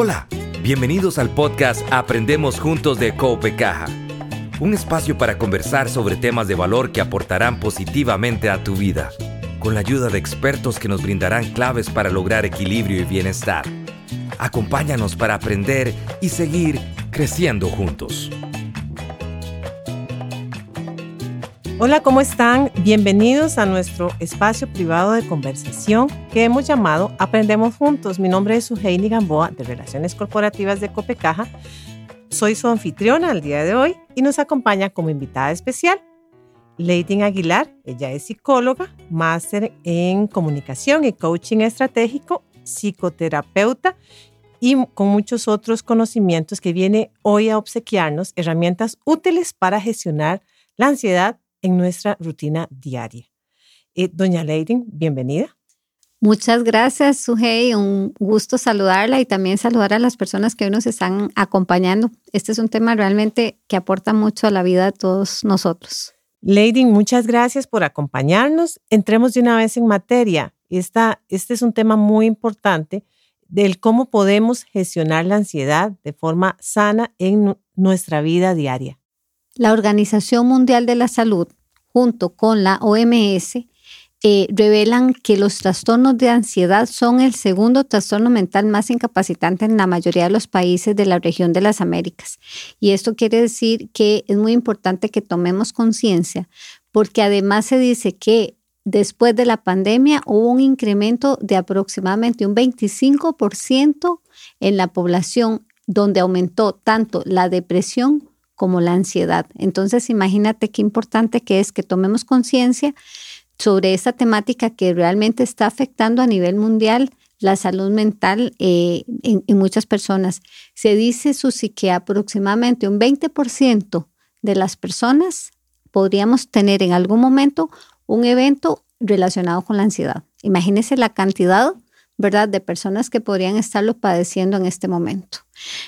Hola, bienvenidos al podcast Aprendemos Juntos de Caja, un espacio para conversar sobre temas de valor que aportarán positivamente a tu vida, con la ayuda de expertos que nos brindarán claves para lograr equilibrio y bienestar. Acompáñanos para aprender y seguir creciendo juntos. Hola, ¿cómo están? Bienvenidos a nuestro espacio privado de conversación que hemos llamado Aprendemos Juntos. Mi nombre es Suheini Gamboa de Relaciones Corporativas de Copecaja. Soy su anfitriona al día de hoy y nos acompaña como invitada especial Leighton Aguilar. Ella es psicóloga, máster en comunicación y coaching estratégico, psicoterapeuta y con muchos otros conocimientos que viene hoy a obsequiarnos herramientas útiles para gestionar la ansiedad en nuestra rutina diaria. Eh, doña Leiden, bienvenida. Muchas gracias, Sujei. Un gusto saludarla y también saludar a las personas que hoy nos están acompañando. Este es un tema realmente que aporta mucho a la vida de todos nosotros. Leiden, muchas gracias por acompañarnos. Entremos de una vez en materia. Esta, este es un tema muy importante del cómo podemos gestionar la ansiedad de forma sana en nuestra vida diaria. La Organización Mundial de la Salud, junto con la OMS, eh, revelan que los trastornos de ansiedad son el segundo trastorno mental más incapacitante en la mayoría de los países de la región de las Américas. Y esto quiere decir que es muy importante que tomemos conciencia, porque además se dice que después de la pandemia hubo un incremento de aproximadamente un 25% en la población donde aumentó tanto la depresión como la ansiedad. Entonces, imagínate qué importante que es que tomemos conciencia sobre esa temática que realmente está afectando a nivel mundial la salud mental eh, en, muchas personas. Se dice, Susi, que aproximadamente un 20% de las personas podríamos tener en algún momento un evento relacionado con la ansiedad. Imagínese la cantidad ¿verdad?, de personas que podrían estarlo padeciendo en este momento.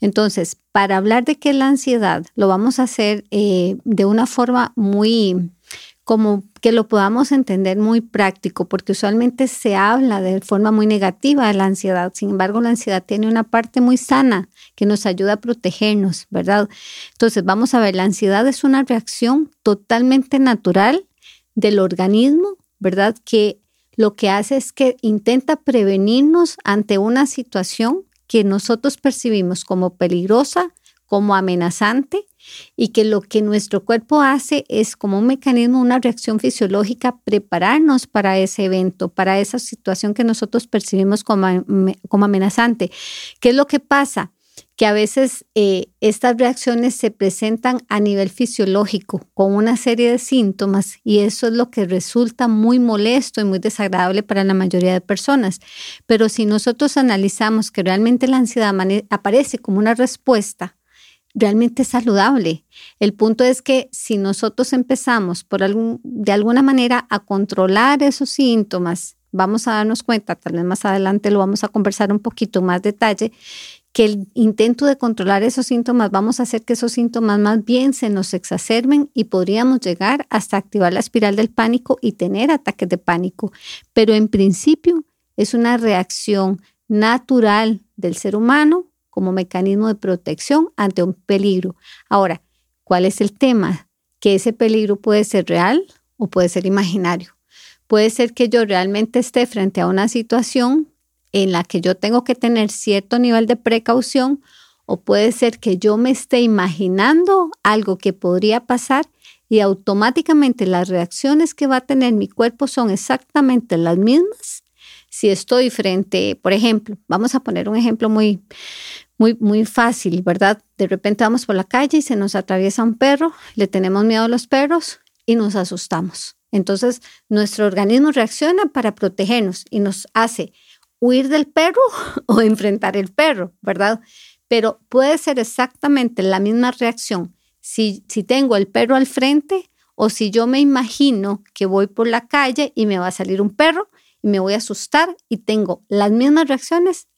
Entonces, para hablar de qué es la ansiedad, lo vamos a hacer eh, de una forma muy, como que lo podamos entender muy práctico, porque usualmente se habla de forma muy negativa de la ansiedad. Sin embargo, la ansiedad tiene una parte muy sana que nos ayuda a protegernos, ¿verdad? Entonces, vamos a ver, la ansiedad es una reacción totalmente natural del organismo, ¿verdad? Que lo que hace es que intenta prevenirnos ante una situación que nosotros percibimos como peligrosa, como amenazante y que lo que nuestro cuerpo hace es como un mecanismo, una reacción fisiológica, prepararnos para ese evento, para esa situación que nosotros percibimos como, como amenazante. ¿Qué es lo que pasa? Que a veces eh, estas reacciones se presentan a nivel fisiológico con una serie de síntomas y eso es lo que resulta muy molesto y muy desagradable para la mayoría de personas. Pero si nosotros analizamos que realmente la ansiedad aparece como una respuesta realmente saludable, el punto es que si nosotros empezamos por algún, de alguna manera a controlar esos síntomas, vamos a darnos cuenta, tal vez más adelante lo vamos a conversar un poquito más detalle, que el intento de controlar esos síntomas vamos a hacer que esos síntomas más bien se nos exacerben y podríamos llegar hasta activar la espiral del pánico y tener ataques de pánico. Pero en principio es una reacción natural del ser humano como mecanismo de protección ante un peligro. Ahora, ¿cuál es el tema? Que ese peligro puede ser real o puede ser imaginario. Puede ser que yo realmente esté frente a una situación en la que yo tengo que tener cierto nivel de precaución o puede ser que yo me esté imaginando algo que podría pasar y automáticamente las reacciones que va a tener mi cuerpo son exactamente las mismas. Si estoy frente, por ejemplo, vamos a poner un ejemplo muy, muy, muy fácil, ¿verdad? De repente vamos por la calle y se nos atraviesa un perro, le tenemos miedo a los perros y nos asustamos. Entonces, nuestro organismo reacciona para protegernos y nos hace huir del perro o enfrentar el perro, ¿verdad? Pero puede ser exactamente la misma reacción si, si tengo el perro al frente o si yo me imagino que voy por la calle y me va a salir un perro y me voy a asustar y tengo las mismas reacciones,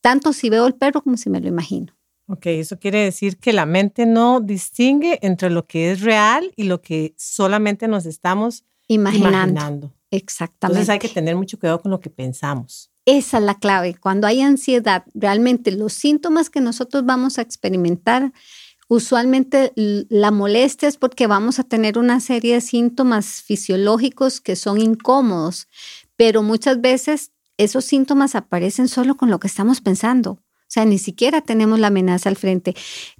tanto si veo el perro como si me lo imagino. Ok, eso quiere decir que la mente no distingue entre lo que es real y lo que solamente nos estamos Imaginando. imaginando. Exactamente. Entonces hay que tener mucho cuidado con lo que pensamos. Esa es la clave. Cuando hay ansiedad, realmente los síntomas que nosotros vamos a experimentar, usualmente la molestia es porque vamos a tener una serie de síntomas fisiológicos que son incómodos, pero muchas veces esos síntomas aparecen solo con lo que estamos pensando. O sea, ni siquiera tenemos la amenaza al frente.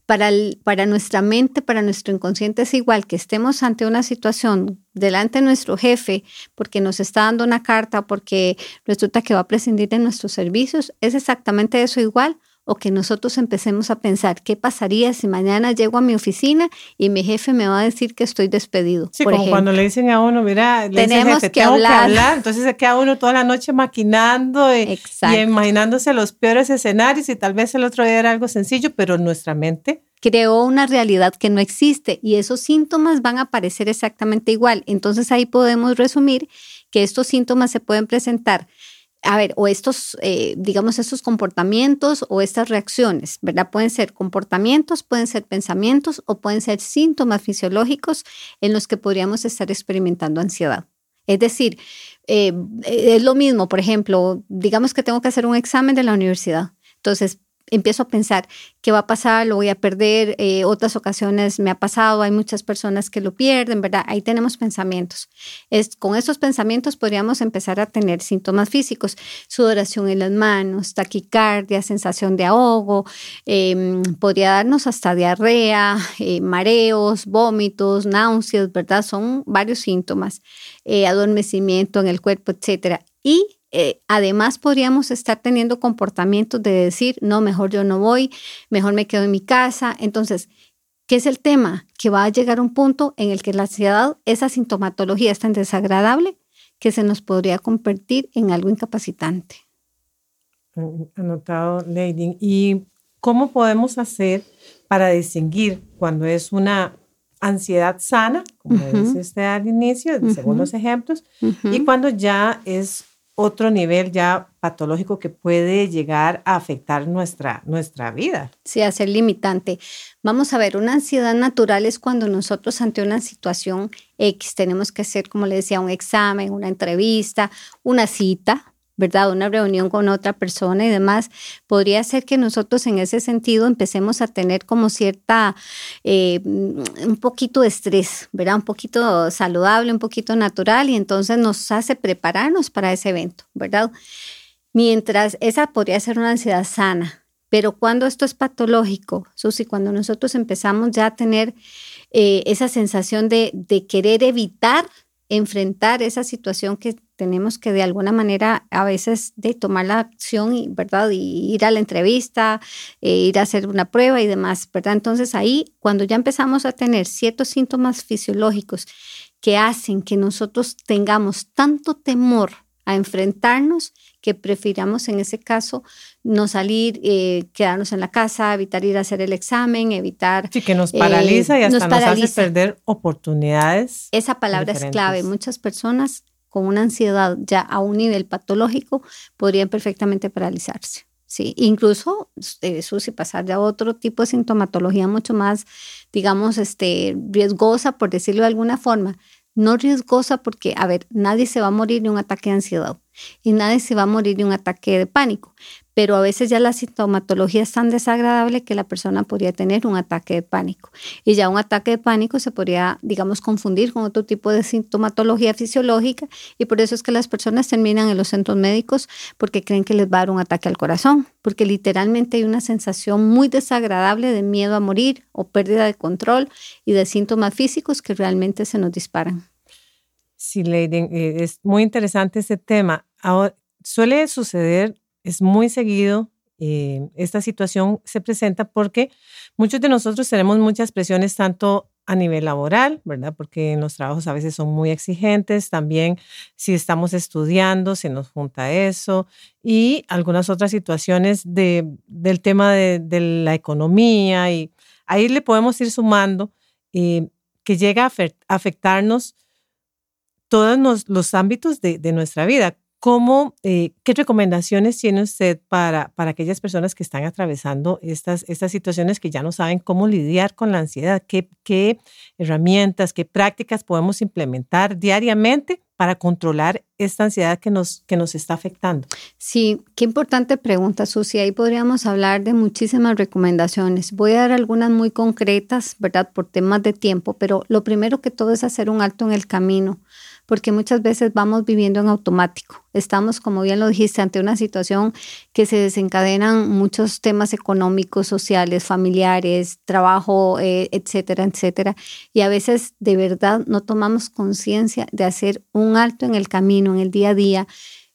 Para, para nuestra mente, para nuestro inconsciente es igual que estemos ante una situación delante de nuestro jefe porque nos está dando una carta, porque resulta que va a prescindir de nuestros servicios, es exactamente eso igual o que nosotros empecemos a pensar qué pasaría si mañana llego a mi oficina y mi jefe me va a decir que estoy despedido. Sí, como cuando le dicen a uno, mira, le tenemos que, hablar. entonces se queda uno toda la noche maquinando y, y, imaginándose los peores escenarios y tal vez el otro día era algo sencillo, pero nuestra mente creó una realidad que no existe y esos síntomas van a aparecer exactamente igual. Entonces ahí podemos resumir que estos síntomas se pueden presentar a ver, o estos, eh, digamos, estos comportamientos o estas reacciones, ¿verdad? Pueden ser comportamientos, pueden ser pensamientos o pueden ser síntomas fisiológicos en los que podríamos estar experimentando ansiedad. Es decir, eh, es lo mismo, por ejemplo, digamos que tengo que hacer un examen de la universidad. Entonces, empiezo a pensar qué va a pasar, lo voy a perder, eh, otras ocasiones me ha pasado, hay muchas personas que lo pierden, ¿verdad? Ahí tenemos pensamientos. Es, con esos pensamientos podríamos empezar a tener síntomas físicos, sudoración en las manos, taquicardia, sensación de ahogo, em, podría darnos hasta diarrea, eh, mareos, vómitos, náuseas, ¿verdad? Son varios síntomas, eh, adormecimiento en el cuerpo, etcétera. Y eh, además podríamos estar teniendo comportamientos de decir, no, mejor yo no voy, mejor me quedo en mi casa. Entonces, ¿qué es el tema? Que va a llegar un punto en el que la ansiedad, esa sintomatología es tan desagradable que se nos podría convertir en algo incapacitante. Mm, anotado, Lady. ¿Y cómo podemos hacer para distinguir cuando es una ansiedad sana, como dice usted al inicio, según los ejemplos, y cuando ya es otro nivel ya patológico que puede llegar a afectar nuestra, nuestra vida. Sí, a ser limitante. Vamos a ver, una ansiedad natural es cuando nosotros ante una situación X tenemos que hacer, como le decía, un examen, una entrevista, una cita, ¿verdad? Una reunión con otra persona y demás, podría ser que nosotros en ese sentido empecemos a tener como cierta, eh, un poquito de estrés, ¿verdad? Un poquito saludable, un poquito natural y entonces nos hace prepararnos para ese evento, ¿verdad? Mientras esa podría ser una ansiedad sana, pero cuando esto es patológico, Susi, cuando nosotros empezamos ya a tener eh, esa sensación de, de querer evitar enfrentar esa situación que tenemos que de alguna manera a veces de tomar la acción, ¿verdad? Y ir a la entrevista, eh, ir a hacer una prueba y demás, ¿verdad? Entonces ahí, cuando ya empezamos a tener ciertos síntomas fisiológicos que hacen que nosotros tengamos tanto temor a enfrentarnos que prefiramos en ese caso no salir, eh, quedarnos en la casa, evitar ir a hacer el examen, evitar... Sí, que nos paraliza y eh, hasta nos, hace perder oportunidades. Esa palabra es clave. Muchas personas con una ansiedad ya a un nivel patológico podrían perfectamente paralizarse. Sí, incluso eso sí pasar ya a otro tipo de sintomatología mucho más, digamos, este, riesgosa, por decirlo de alguna forma. No riesgosa porque, a ver, nadie se va a morir de un ataque de ansiedad y nadie se va a morir de un ataque de pánico, pero a veces ya la sintomatología es tan desagradable que la persona podría tener un ataque de pánico. Y ya un ataque de pánico se podría, digamos, confundir con otro tipo de sintomatología fisiológica y por eso es que las personas terminan en los centros médicos porque creen que les va a dar un ataque al corazón, porque literalmente hay una sensación muy desagradable de miedo a morir o pérdida de control y de síntomas físicos que realmente se nos disparan. Sí, Lady, eh, es muy interesante ese tema. Suele suceder, es muy seguido, eh, esta situación se presenta porque muchos de nosotros tenemos muchas presiones tanto a nivel laboral, ¿verdad? Porque los trabajos a veces son muy exigentes, también si estamos estudiando se nos junta eso y algunas otras situaciones de, del tema de, la economía y ahí le podemos ir sumando eh, que llega a afectarnos todos los, ámbitos de, nuestra vida. ¿Cómo, eh, ¿Qué recomendaciones tiene usted para, para aquellas personas que están atravesando estas, estas situaciones que ya no saben cómo lidiar con la ansiedad? ¿Qué, ¿Qué herramientas, qué prácticas podemos implementar diariamente para controlar esta ansiedad que nos, que nos está afectando? Sí, qué importante pregunta, Susi. Ahí podríamos hablar de muchísimas recomendaciones. Voy a dar algunas muy concretas, ¿verdad? Por temas de tiempo, pero lo primero que todo es hacer un alto en el camino porque muchas veces vamos viviendo en automático. Estamos, como bien lo dijiste, ante una situación que se desencadenan muchos temas económicos, sociales, familiares, trabajo, eh, etcétera, etcétera. Y a veces de verdad no tomamos conciencia de hacer un alto en el camino, en el día a día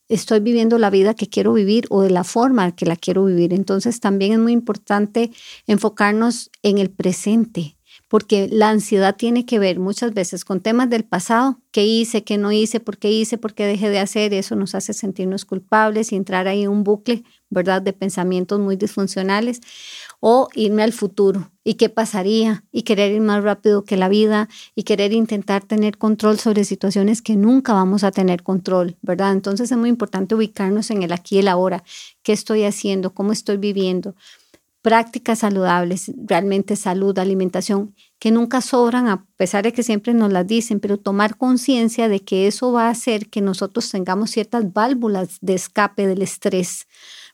estoy viviendo la vida que quiero vivir o de la forma que la quiero vivir. Entonces también es muy importante enfocarnos en el presente, porque la ansiedad tiene que ver muchas veces con temas del pasado, qué hice, qué no hice, por qué hice, por qué dejé de hacer, eso nos hace sentirnos culpables y entrar ahí en un bucle, ¿verdad?, de pensamientos muy disfuncionales, o irme al futuro y qué pasaría y querer ir más rápido que la vida y querer intentar tener control sobre situaciones que nunca vamos a tener control, ¿verdad? Entonces es muy importante ubicarnos en el aquí y el ahora, qué estoy haciendo, cómo estoy viviendo prácticas saludables, realmente salud, alimentación, que nunca sobran a pesar de que siempre nos las dicen, pero tomar conciencia de que eso va a hacer que nosotros tengamos ciertas válvulas de escape del estrés,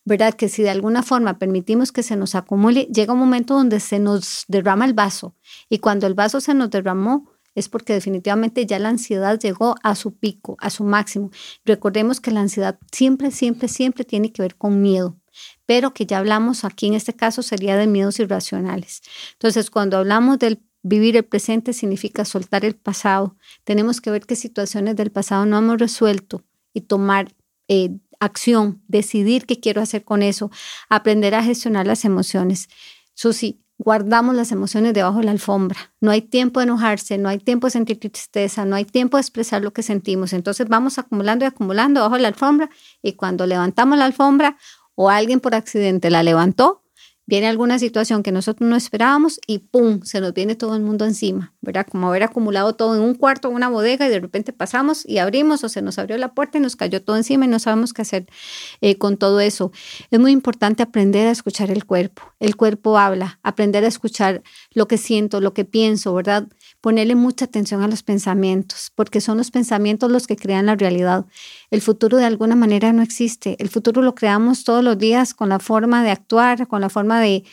¿verdad? Que si de alguna forma permitimos que se nos acumule, llega un momento donde se nos derrama el vaso y cuando el vaso se nos derramó, es porque definitivamente ya la ansiedad llegó a su pico, a su máximo. Recordemos que la ansiedad siempre, siempre, siempre tiene que ver con miedo pero que ya hablamos aquí en este caso sería de miedos irracionales. Entonces, cuando hablamos del vivir el presente significa soltar el pasado. Tenemos que ver qué situaciones del pasado no hemos resuelto y tomar eh, acción, decidir qué quiero hacer con eso, aprender a gestionar las emociones. Susi, guardamos las emociones debajo de la alfombra. No hay tiempo de enojarse, no hay tiempo de sentir tristeza, no hay tiempo de expresar lo que sentimos. Entonces vamos acumulando y acumulando debajo de la alfombra y cuando levantamos la alfombra o alguien por accidente la levantó, viene alguna situación que nosotros no esperábamos y ¡pum! se nos viene todo el mundo encima, ¿verdad? Como haber acumulado todo en un cuarto, una bodega y de repente pasamos y abrimos o se nos abrió la puerta y nos cayó todo encima y no sabemos qué hacer eh, con todo eso. Es muy importante aprender a escuchar el cuerpo. El cuerpo habla, aprender a escuchar lo que siento, lo que pienso, ¿verdad? Ponerle mucha atención a los pensamientos, porque son los pensamientos los que crean la realidad. El futuro de alguna manera no existe. El futuro lo creamos todos los días con la forma de actuar, con la forma de,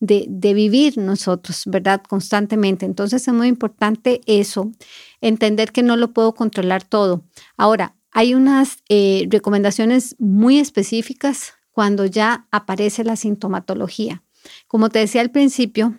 de, vivir nosotros, ¿verdad? Constantemente. Entonces es muy importante eso, entender que no lo puedo controlar todo. Ahora, hay unas eh, recomendaciones muy específicas cuando ya aparece la sintomatología. Como te decía al principio,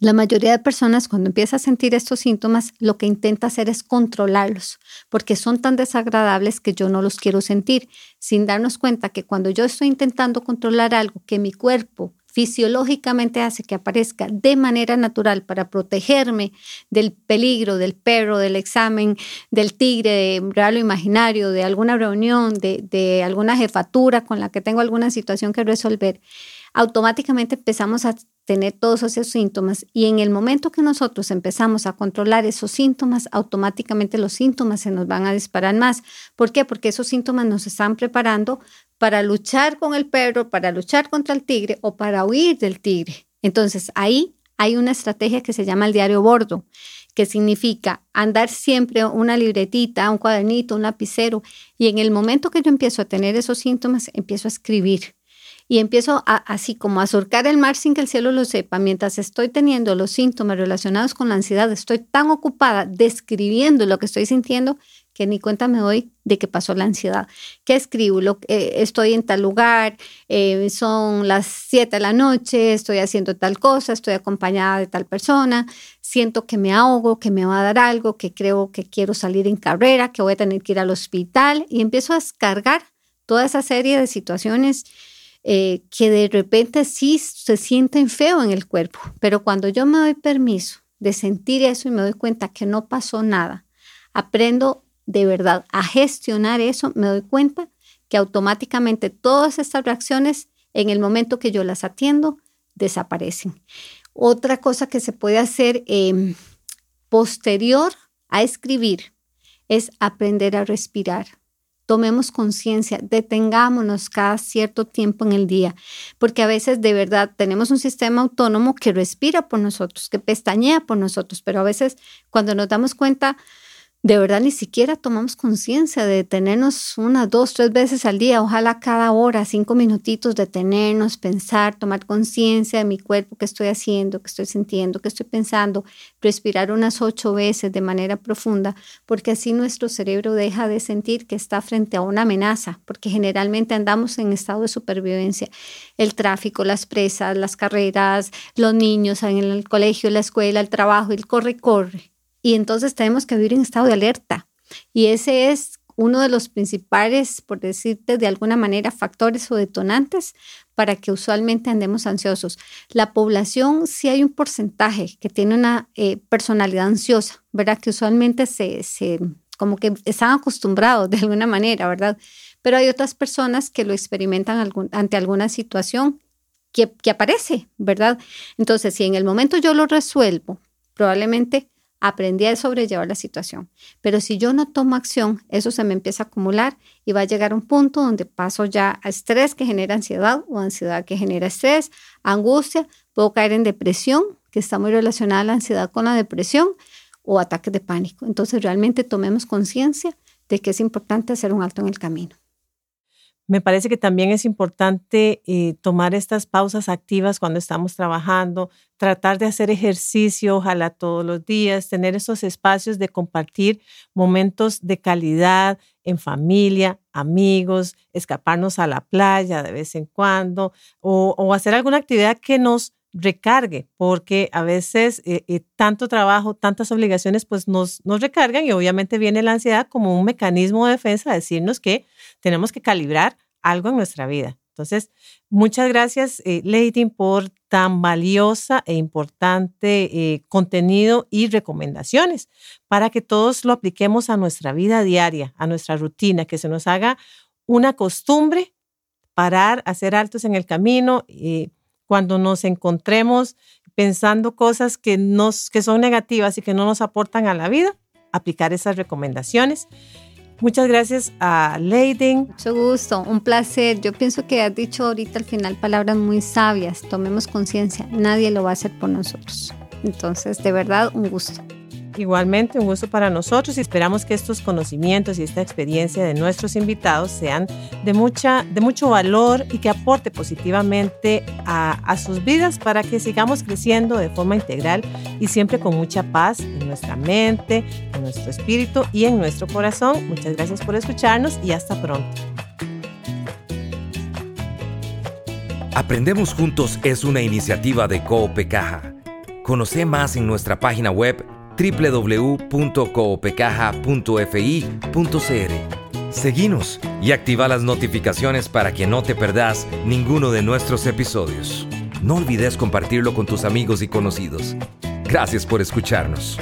la mayoría de personas cuando empieza a sentir estos síntomas lo que intenta hacer es controlarlos porque son tan desagradables que yo no los quiero sentir, sin darnos cuenta que cuando yo estoy intentando controlar algo que mi cuerpo fisiológicamente hace que aparezca de manera natural para protegerme del peligro, del perro, del examen, del tigre, de real o imaginario, de alguna reunión, de, de alguna jefatura con la que tengo alguna situación que resolver, automáticamente empezamos a tener todos esos síntomas y en el momento que nosotros empezamos a controlar esos síntomas, automáticamente los síntomas se nos van a disparar más. ¿Por qué? Porque esos síntomas nos están preparando para luchar con el perro, para luchar contra el tigre o para huir del tigre. Entonces ahí hay una estrategia que se llama el diario bordo, que significa andar siempre una libretita, un cuadernito, un lapicero y en el momento que yo empiezo a tener esos síntomas, empiezo a escribir y empiezo a, así como a surcar el mar sin que el cielo lo sepa, mientras estoy teniendo los síntomas relacionados con la ansiedad, estoy tan ocupada describiendo lo que estoy sintiendo que ni cuenta me doy de que pasó la ansiedad. ¿Qué escribo? Lo, eh, estoy en tal lugar, eh, son las 7 de la noche, estoy haciendo tal cosa, estoy acompañada de tal persona, siento que me ahogo, que me va a dar algo, que creo que quiero salir en carrera, que voy a tener que ir al hospital y empiezo a descargar toda esa serie de situaciones eh, que de repente sí se sienten feo en el cuerpo, pero cuando yo me doy permiso de sentir eso y me doy cuenta que no pasó nada, aprendo de verdad a gestionar eso, me doy cuenta que automáticamente todas estas reacciones, en el momento que yo las atiendo, desaparecen. Otra cosa que se puede hacer em, posterior a escribir es aprender a respirar tomemos conciencia, detengámonos cada cierto tiempo en el día, porque a veces de verdad tenemos un sistema autónomo que respira por nosotros, que pestañea por nosotros, pero a veces cuando nos damos cuenta de verdad ni siquiera tomamos conciencia de detenernos una, dos, tres veces al día, ojalá cada hora, cinco minutitos, detenernos, pensar, tomar conciencia de mi cuerpo, qué estoy haciendo, qué estoy sintiendo, qué estoy pensando, respirar unas ocho veces de manera profunda, porque así nuestro cerebro deja de sentir que está frente a una amenaza, porque generalmente andamos en estado de supervivencia. El tráfico, las presas, las carreras, los niños en el colegio, la escuela, el trabajo, el corre, corre y entonces tenemos que vivir en estado de alerta. Y ese es uno de los principales, por decirte de alguna manera, factores o detonantes para que usualmente andemos ansiosos. La población, sí hay un porcentaje que tiene una eh, personalidad ansiosa, ¿verdad? Que usualmente se, se, como que están acostumbrados de alguna manera, ¿verdad? Pero hay otras personas que lo experimentan ante alguna situación que, que aparece, ¿verdad? Entonces, si en el momento yo lo resuelvo, probablemente aprendí a sobrellevar la situación. Pero si yo no tomo acción, eso se me empieza a acumular y va a llegar a un punto donde paso ya a estrés que genera ansiedad o ansiedad que genera estrés, angustia, puedo caer en depresión, que está muy relacionada la ansiedad con la depresión, o ataques de pánico. Entonces realmente tomemos conciencia de que es importante hacer un alto en el camino. Me parece que también es importante eh, tomar estas pausas activas cuando estamos trabajando, tratar de hacer ejercicio, ojalá todos los días, tener esos espacios de compartir momentos de calidad en familia, amigos, escaparnos a la playa de vez en cuando o, hacer alguna actividad que nos recargue, porque a veces eh, eh, tanto trabajo, tantas obligaciones, pues nos, nos recargan y obviamente viene la ansiedad como un mecanismo de defensa a decirnos que tenemos que calibrar algo en nuestra vida. Entonces, muchas gracias, eh, Lady, por tan valiosa e importante eh, contenido y recomendaciones para que todos lo apliquemos a nuestra vida diaria, a nuestra rutina, que se nos haga una costumbre parar, hacer altos en el camino y cuando nos encontremos pensando cosas que, nos, que son negativas y que no nos aportan a la vida, aplicar esas recomendaciones. Muchas gracias a Leiden. Mucho gusto, un placer. Yo pienso que has dicho ahorita al final palabras muy sabias. Tomemos conciencia, nadie lo va a hacer por nosotros. Entonces, de verdad, un gusto. Igualmente, un gusto para nosotros y esperamos que estos conocimientos y esta experiencia de nuestros invitados sean de, mucha, de mucho valor y que aporte positivamente a, sus vidas para que sigamos creciendo de forma integral y siempre con mucha paz en nuestra mente, en nuestro espíritu y en nuestro corazón. Muchas gracias por escucharnos y hasta pronto. Aprendemos Juntos es una iniciativa de Coope Caja. Conoce más en nuestra página web www.coopecaja.fi.cr. Seguinos y activa las notificaciones para que no te perdas ninguno de nuestros episodios. No olvides compartirlo con tus amigos y conocidos. Gracias por escucharnos.